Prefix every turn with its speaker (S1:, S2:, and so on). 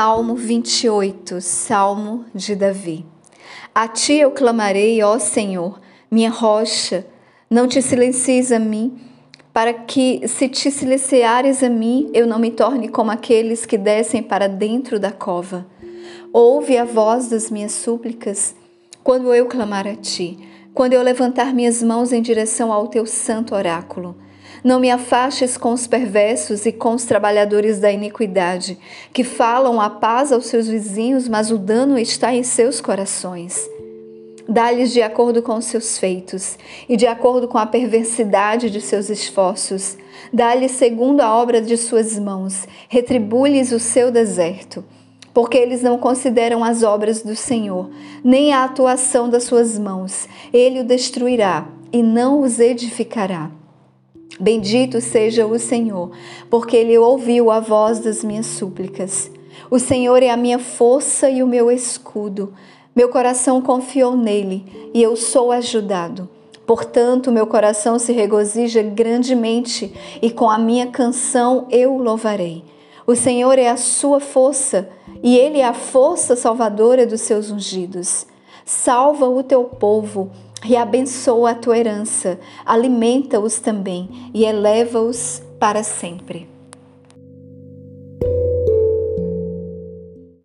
S1: Salmo 28, Salmo de Davi. A ti eu clamarei, ó Senhor, minha rocha, não te silencies a mim, para que, se te silenciares a mim, eu não me torne como aqueles que descem para dentro da cova. Ouve a voz das minhas súplicas quando eu clamar a ti, quando eu levantar minhas mãos em direção ao teu santo oráculo. Não me afastes com os perversos e com os trabalhadores da iniquidade, que falam a paz aos seus vizinhos, mas o dano está em seus corações. Dá-lhes de acordo com os seus feitos e de acordo com a perversidade de seus esforços. Dá-lhes segundo a obra de suas mãos. Retribui-lhes o seu deserto porque eles não consideram as obras do Senhor, nem a atuação das suas mãos. Ele o destruirá e não os edificará. Bendito seja o Senhor, porque ele ouviu a voz das minhas súplicas. O Senhor é a minha força e o meu escudo. Meu coração confiou nele e eu sou ajudado. Portanto, meu coração se regozija grandemente e com a minha canção eu o louvarei. O Senhor é a sua força e ele é a força salvadora dos seus ungidos. Salva o teu povo e abençoa a tua herança, alimenta-os também e eleva-os para sempre.